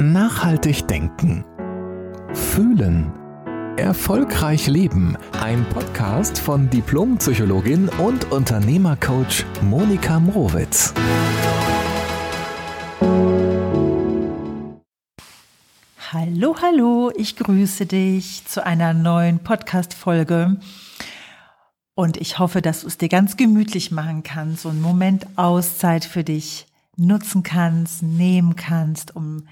Nachhaltig denken. Fühlen. Erfolgreich leben. Ein Podcast von Diplompsychologin und Unternehmercoach Monika Mrowitz. Hallo, hallo, ich grüße dich zu einer neuen Podcast-Folge. Und ich hoffe, dass du es dir ganz gemütlich machen kannst, so einen Moment Auszeit für dich nutzen kannst, nehmen kannst, um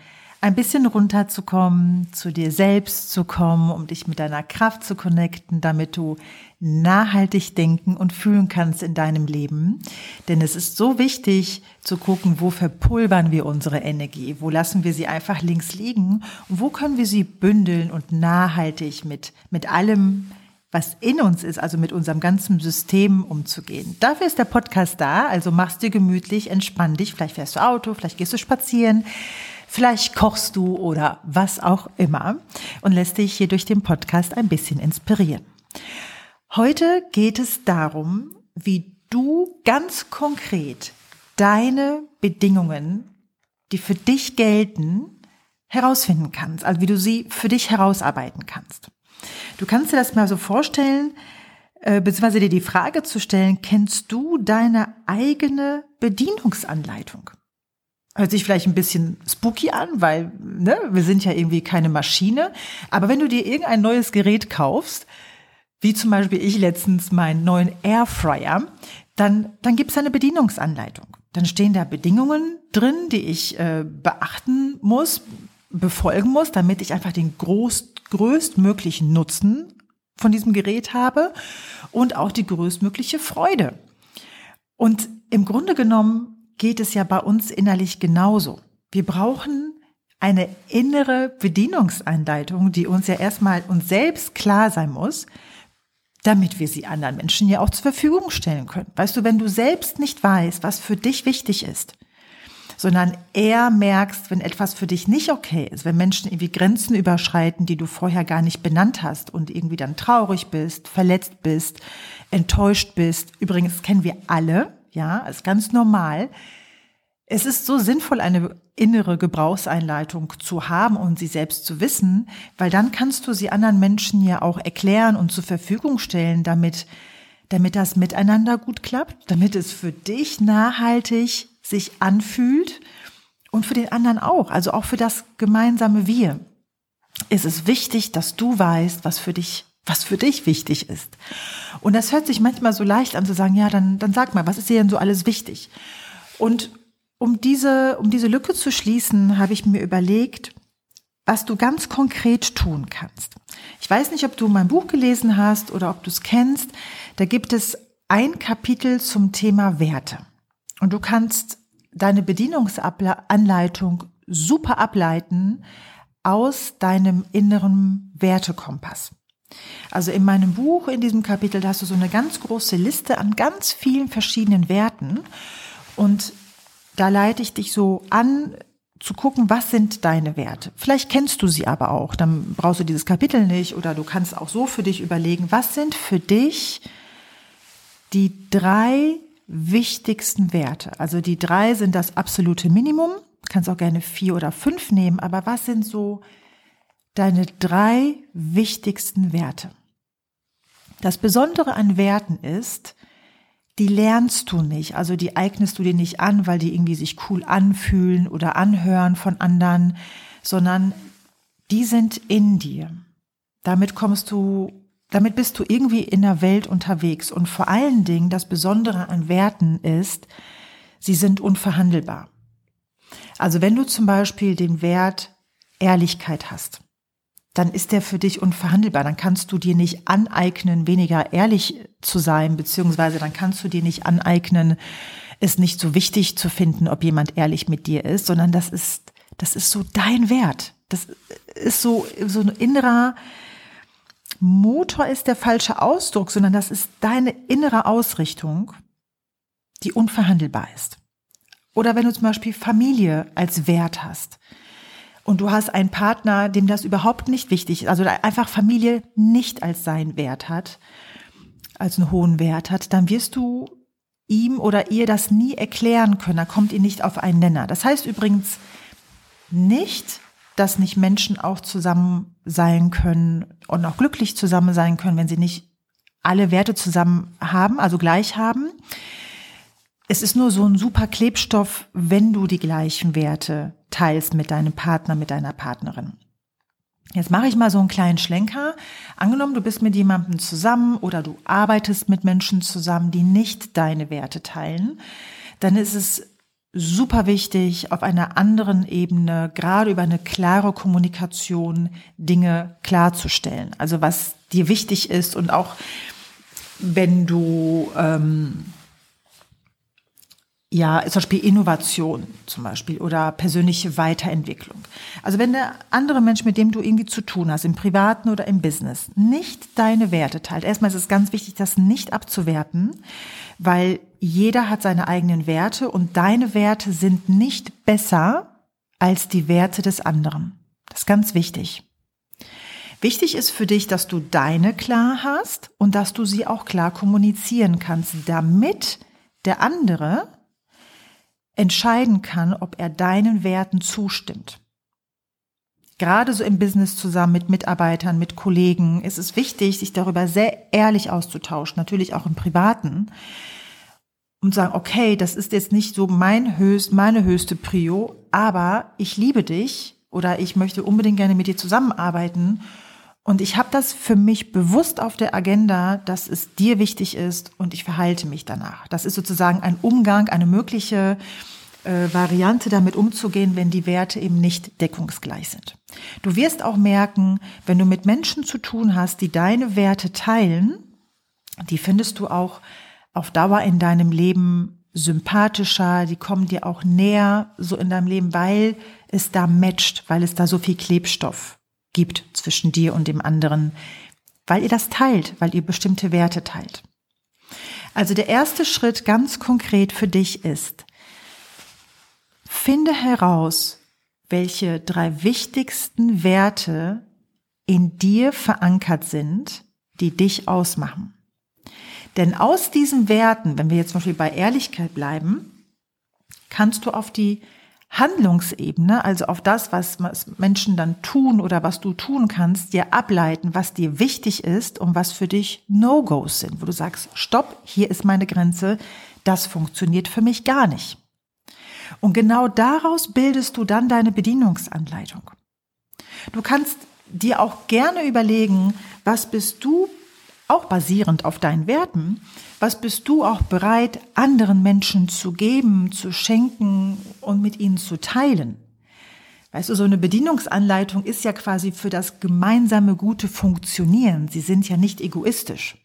ein bisschen runterzukommen, zu dir selbst zu kommen, um dich mit deiner Kraft zu connecten, damit du nachhaltig denken und fühlen kannst in deinem Leben. Denn es ist so wichtig zu gucken, wo verpulvern wir unsere Energie, wo lassen wir sie einfach links liegen und wo können wir sie bündeln und nachhaltig mit, mit allem was in uns ist, also mit unserem ganzen System umzugehen. Dafür ist der Podcast da, also machst dir gemütlich, entspann dich, vielleicht fährst du Auto, vielleicht gehst du spazieren, Vielleicht kochst du oder was auch immer und lässt dich hier durch den Podcast ein bisschen inspirieren. Heute geht es darum, wie du ganz konkret deine Bedingungen, die für dich gelten, herausfinden kannst, also wie du sie für dich herausarbeiten kannst. Du kannst dir das mal so vorstellen, äh, beziehungsweise dir die Frage zu stellen, kennst du deine eigene Bedienungsanleitung? Hört sich vielleicht ein bisschen spooky an, weil ne, wir sind ja irgendwie keine Maschine. Aber wenn du dir irgendein neues Gerät kaufst, wie zum Beispiel ich letztens meinen neuen Airfryer, dann, dann gibt es eine Bedienungsanleitung. Dann stehen da Bedingungen drin, die ich äh, beachten muss, befolgen muss, damit ich einfach den groß, größtmöglichen Nutzen von diesem Gerät habe und auch die größtmögliche Freude. Und im Grunde genommen geht es ja bei uns innerlich genauso. Wir brauchen eine innere Bedienungsanleitung, die uns ja erstmal uns selbst klar sein muss, damit wir sie anderen Menschen ja auch zur Verfügung stellen können. Weißt du, wenn du selbst nicht weißt, was für dich wichtig ist, sondern eher merkst, wenn etwas für dich nicht okay ist, wenn Menschen irgendwie Grenzen überschreiten, die du vorher gar nicht benannt hast und irgendwie dann traurig bist, verletzt bist, enttäuscht bist. Übrigens kennen wir alle, ja, ist ganz normal. Es ist so sinnvoll, eine innere Gebrauchseinleitung zu haben und sie selbst zu wissen, weil dann kannst du sie anderen Menschen ja auch erklären und zur Verfügung stellen, damit, damit das miteinander gut klappt, damit es für dich nachhaltig sich anfühlt und für den anderen auch, also auch für das gemeinsame Wir. Es ist wichtig, dass du weißt, was für dich was für dich wichtig ist. Und das hört sich manchmal so leicht an zu sagen, ja, dann, dann sag mal, was ist dir denn so alles wichtig? Und um diese, um diese Lücke zu schließen, habe ich mir überlegt, was du ganz konkret tun kannst. Ich weiß nicht, ob du mein Buch gelesen hast oder ob du es kennst. Da gibt es ein Kapitel zum Thema Werte. Und du kannst deine Bedienungsanleitung super ableiten aus deinem inneren Wertekompass. Also in meinem Buch, in diesem Kapitel, da hast du so eine ganz große Liste an ganz vielen verschiedenen Werten. Und da leite ich dich so an, zu gucken, was sind deine Werte. Vielleicht kennst du sie aber auch, dann brauchst du dieses Kapitel nicht oder du kannst auch so für dich überlegen, was sind für dich die drei wichtigsten Werte. Also die drei sind das absolute Minimum, kannst auch gerne vier oder fünf nehmen, aber was sind so deine drei wichtigsten Werte. Das Besondere an Werten ist, die lernst du nicht, also die eignest du dir nicht an, weil die irgendwie sich cool anfühlen oder anhören von anderen, sondern die sind in dir. Damit kommst du, damit bist du irgendwie in der Welt unterwegs. Und vor allen Dingen das Besondere an Werten ist, sie sind unverhandelbar. Also wenn du zum Beispiel den Wert Ehrlichkeit hast, dann ist der für dich unverhandelbar. Dann kannst du dir nicht aneignen, weniger ehrlich zu sein, beziehungsweise dann kannst du dir nicht aneignen, es nicht so wichtig zu finden, ob jemand ehrlich mit dir ist, sondern das ist, das ist so dein Wert. Das ist so, so ein innerer Motor ist der falsche Ausdruck, sondern das ist deine innere Ausrichtung, die unverhandelbar ist. Oder wenn du zum Beispiel Familie als Wert hast und du hast einen Partner, dem das überhaupt nicht wichtig ist, also einfach Familie nicht als seinen Wert hat, als einen hohen Wert hat, dann wirst du ihm oder ihr das nie erklären können. Da kommt ihr nicht auf einen Nenner. Das heißt übrigens nicht, dass nicht Menschen auch zusammen sein können und auch glücklich zusammen sein können, wenn sie nicht alle Werte zusammen haben, also gleich haben. Es ist nur so ein super Klebstoff, wenn du die gleichen Werte teilst mit deinem Partner, mit deiner Partnerin. Jetzt mache ich mal so einen kleinen Schlenker. Angenommen, du bist mit jemandem zusammen oder du arbeitest mit Menschen zusammen, die nicht deine Werte teilen, dann ist es super wichtig, auf einer anderen Ebene, gerade über eine klare Kommunikation, Dinge klarzustellen. Also was dir wichtig ist und auch wenn du ähm, ja, zum Beispiel Innovation zum Beispiel oder persönliche Weiterentwicklung. Also wenn der andere Mensch, mit dem du irgendwie zu tun hast, im Privaten oder im Business, nicht deine Werte teilt. Erstmal ist es ganz wichtig, das nicht abzuwerten, weil jeder hat seine eigenen Werte und deine Werte sind nicht besser als die Werte des anderen. Das ist ganz wichtig. Wichtig ist für dich, dass du deine klar hast und dass du sie auch klar kommunizieren kannst, damit der andere entscheiden kann, ob er deinen Werten zustimmt. Gerade so im Business zusammen mit Mitarbeitern, mit Kollegen ist es wichtig, sich darüber sehr ehrlich auszutauschen, natürlich auch im Privaten. Und sagen, okay, das ist jetzt nicht so mein höchst, meine höchste Prio, aber ich liebe dich oder ich möchte unbedingt gerne mit dir zusammenarbeiten und ich habe das für mich bewusst auf der Agenda, dass es dir wichtig ist und ich verhalte mich danach. Das ist sozusagen ein Umgang, eine mögliche äh, Variante, damit umzugehen, wenn die Werte eben nicht deckungsgleich sind. Du wirst auch merken, wenn du mit Menschen zu tun hast, die deine Werte teilen, die findest du auch auf Dauer in deinem Leben sympathischer, die kommen dir auch näher so in deinem Leben, weil es da matcht, weil es da so viel Klebstoff gibt zwischen dir und dem anderen, weil ihr das teilt, weil ihr bestimmte Werte teilt. Also der erste Schritt ganz konkret für dich ist, finde heraus, welche drei wichtigsten Werte in dir verankert sind, die dich ausmachen. Denn aus diesen Werten, wenn wir jetzt zum Beispiel bei Ehrlichkeit bleiben, kannst du auf die Handlungsebene, also auf das, was Menschen dann tun oder was du tun kannst, dir ableiten, was dir wichtig ist und was für dich No-Gos sind, wo du sagst, stopp, hier ist meine Grenze, das funktioniert für mich gar nicht. Und genau daraus bildest du dann deine Bedienungsanleitung. Du kannst dir auch gerne überlegen, was bist du auch basierend auf deinen Werten, was bist du auch bereit, anderen Menschen zu geben, zu schenken und mit ihnen zu teilen? Weißt du, so eine Bedienungsanleitung ist ja quasi für das gemeinsame gute Funktionieren. Sie sind ja nicht egoistisch.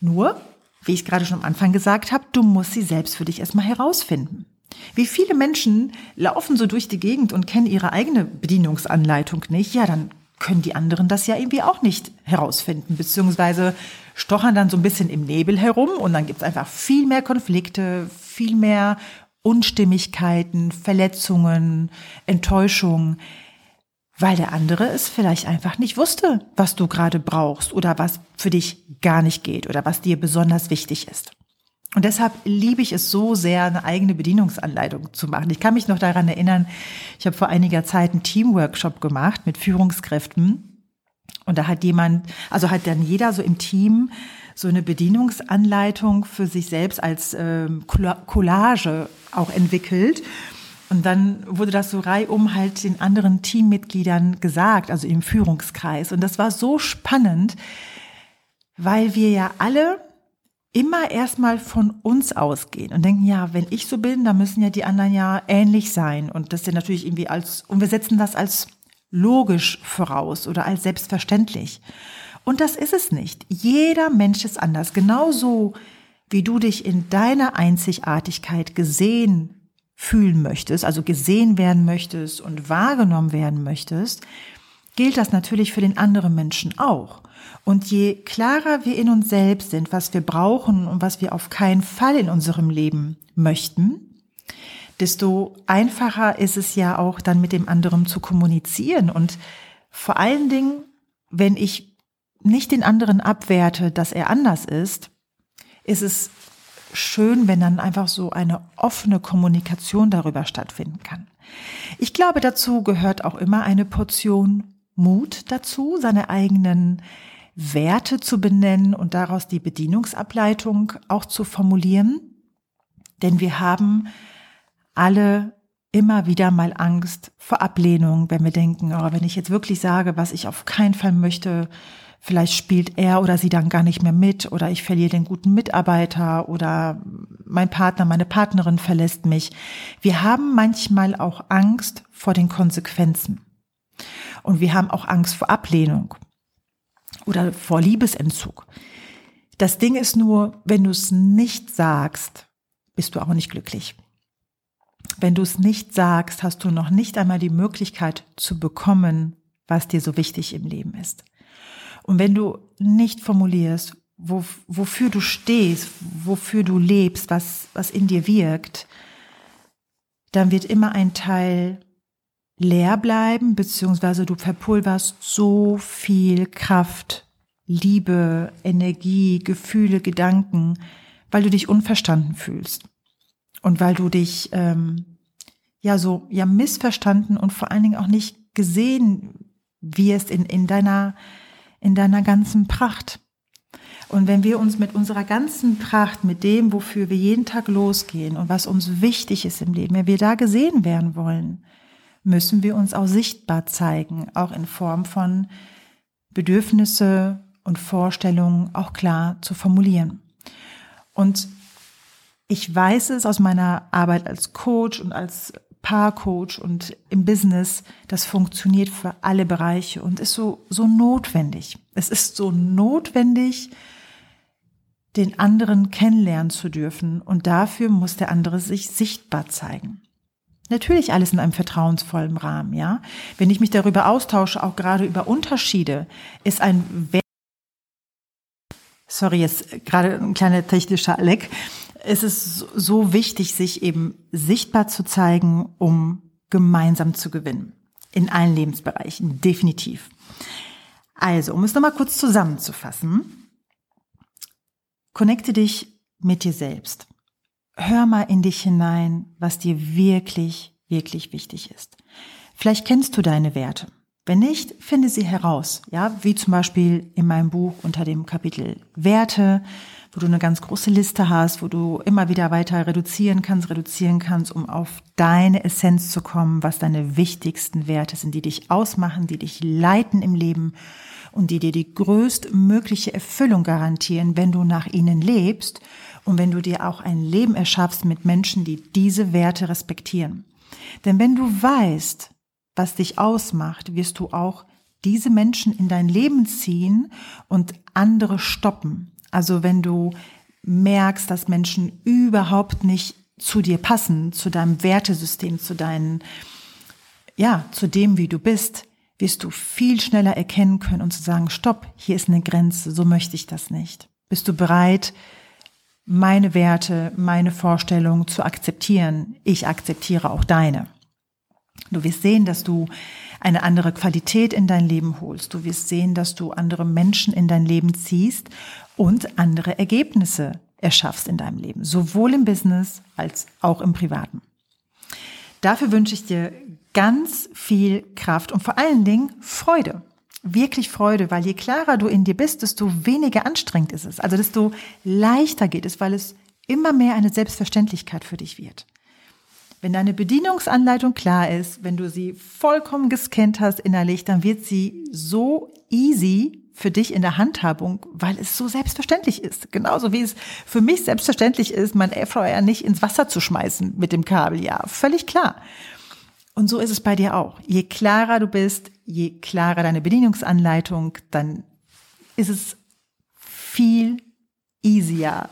Nur, wie ich gerade schon am Anfang gesagt habe, du musst sie selbst für dich erstmal herausfinden. Wie viele Menschen laufen so durch die Gegend und kennen ihre eigene Bedienungsanleitung nicht? Ja, dann können die anderen das ja irgendwie auch nicht herausfinden, beziehungsweise stochern dann so ein bisschen im Nebel herum und dann gibt es einfach viel mehr Konflikte, viel mehr Unstimmigkeiten, Verletzungen, Enttäuschungen, weil der andere es vielleicht einfach nicht wusste, was du gerade brauchst oder was für dich gar nicht geht oder was dir besonders wichtig ist. Und deshalb liebe ich es so sehr, eine eigene Bedienungsanleitung zu machen. Ich kann mich noch daran erinnern, ich habe vor einiger Zeit einen Teamworkshop gemacht mit Führungskräften. Und da hat jemand, also hat dann jeder so im Team so eine Bedienungsanleitung für sich selbst als ähm, Collage auch entwickelt. Und dann wurde das so reihum halt den anderen Teammitgliedern gesagt, also im Führungskreis. Und das war so spannend, weil wir ja alle immer erstmal von uns ausgehen und denken, ja, wenn ich so bin, dann müssen ja die anderen ja ähnlich sein. Und das ist ja natürlich irgendwie als, und wir setzen das als logisch voraus oder als selbstverständlich. Und das ist es nicht. Jeder Mensch ist anders. Genauso wie du dich in deiner Einzigartigkeit gesehen fühlen möchtest, also gesehen werden möchtest und wahrgenommen werden möchtest, gilt das natürlich für den anderen Menschen auch. Und je klarer wir in uns selbst sind, was wir brauchen und was wir auf keinen Fall in unserem Leben möchten, desto einfacher ist es ja auch dann mit dem anderen zu kommunizieren. Und vor allen Dingen, wenn ich nicht den anderen abwerte, dass er anders ist, ist es schön, wenn dann einfach so eine offene Kommunikation darüber stattfinden kann. Ich glaube, dazu gehört auch immer eine Portion Mut dazu, seine eigenen Werte zu benennen und daraus die Bedienungsableitung auch zu formulieren. Denn wir haben alle immer wieder mal Angst vor Ablehnung, wenn wir denken, oh, wenn ich jetzt wirklich sage, was ich auf keinen Fall möchte, vielleicht spielt er oder sie dann gar nicht mehr mit oder ich verliere den guten Mitarbeiter oder mein Partner, meine Partnerin verlässt mich. Wir haben manchmal auch Angst vor den Konsequenzen. Und wir haben auch Angst vor Ablehnung oder vor Liebesentzug. Das Ding ist nur, wenn du es nicht sagst, bist du auch nicht glücklich. Wenn du es nicht sagst, hast du noch nicht einmal die Möglichkeit zu bekommen, was dir so wichtig im Leben ist. Und wenn du nicht formulierst, wo, wofür du stehst, wofür du lebst, was, was in dir wirkt, dann wird immer ein Teil leer bleiben, beziehungsweise du verpulverst so viel Kraft, Liebe, Energie, Gefühle, Gedanken, weil du dich unverstanden fühlst und weil du dich ähm, ja so ja missverstanden und vor allen Dingen auch nicht gesehen wirst in, in deiner in deiner ganzen Pracht. Und wenn wir uns mit unserer ganzen Pracht, mit dem, wofür wir jeden Tag losgehen und was uns wichtig ist im Leben, wenn wir da gesehen werden wollen, müssen wir uns auch sichtbar zeigen, auch in Form von Bedürfnisse und Vorstellungen auch klar zu formulieren. Und ich weiß es aus meiner Arbeit als Coach und als Paarcoach und im Business, das funktioniert für alle Bereiche und ist so, so notwendig. Es ist so notwendig, den anderen kennenlernen zu dürfen und dafür muss der andere sich sichtbar zeigen. Natürlich alles in einem vertrauensvollen Rahmen, ja. Wenn ich mich darüber austausche, auch gerade über Unterschiede, ist ein Sorry, jetzt gerade ein kleiner technischer Leck es ist so wichtig, sich eben sichtbar zu zeigen, um gemeinsam zu gewinnen. In allen Lebensbereichen, definitiv. Also, um es nochmal kurz zusammenzufassen. Connecte dich mit dir selbst. Hör mal in dich hinein, was dir wirklich, wirklich wichtig ist. Vielleicht kennst du deine Werte. Wenn nicht, finde sie heraus. Ja, wie zum Beispiel in meinem Buch unter dem Kapitel Werte wo du eine ganz große Liste hast, wo du immer wieder weiter reduzieren kannst, reduzieren kannst, um auf deine Essenz zu kommen, was deine wichtigsten Werte sind, die dich ausmachen, die dich leiten im Leben und die dir die größtmögliche Erfüllung garantieren, wenn du nach ihnen lebst und wenn du dir auch ein Leben erschaffst mit Menschen, die diese Werte respektieren. Denn wenn du weißt, was dich ausmacht, wirst du auch diese Menschen in dein Leben ziehen und andere stoppen. Also wenn du merkst, dass Menschen überhaupt nicht zu dir passen, zu deinem Wertesystem, zu deinen, ja, zu dem, wie du bist, wirst du viel schneller erkennen können und zu sagen, stopp, hier ist eine Grenze, so möchte ich das nicht. Bist du bereit, meine Werte, meine Vorstellungen zu akzeptieren? Ich akzeptiere auch deine. Du wirst sehen, dass du eine andere Qualität in dein Leben holst. Du wirst sehen, dass du andere Menschen in dein Leben ziehst und andere Ergebnisse erschaffst in deinem Leben, sowohl im Business als auch im Privaten. Dafür wünsche ich dir ganz viel Kraft und vor allen Dingen Freude. Wirklich Freude, weil je klarer du in dir bist, desto weniger anstrengend ist es. Also desto leichter geht es, weil es immer mehr eine Selbstverständlichkeit für dich wird. Wenn deine Bedienungsanleitung klar ist, wenn du sie vollkommen gescannt hast innerlich, dann wird sie so easy für dich in der Handhabung, weil es so selbstverständlich ist. Genauso wie es für mich selbstverständlich ist, mein Airfryer nicht ins Wasser zu schmeißen mit dem Kabel. Ja, völlig klar. Und so ist es bei dir auch. Je klarer du bist, je klarer deine Bedienungsanleitung, dann ist es viel easier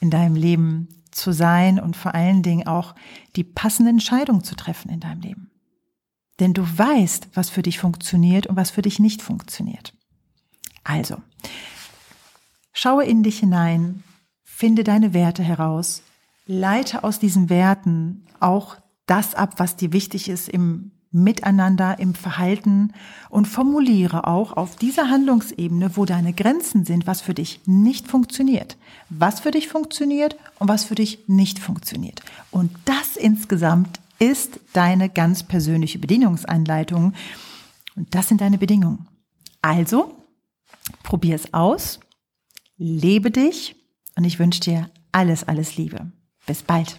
in deinem Leben zu sein und vor allen Dingen auch die passende Entscheidung zu treffen in deinem Leben. Denn du weißt, was für dich funktioniert und was für dich nicht funktioniert. Also, schaue in dich hinein, finde deine Werte heraus, leite aus diesen Werten auch das ab, was dir wichtig ist im Miteinander, im Verhalten und formuliere auch auf dieser Handlungsebene, wo deine Grenzen sind, was für dich nicht funktioniert, was für dich funktioniert und was für dich nicht funktioniert. Und das insgesamt ist deine ganz persönliche Bedienungsanleitung. Und das sind deine Bedingungen. Also, probier es aus, lebe dich und ich wünsche dir alles, alles Liebe. Bis bald.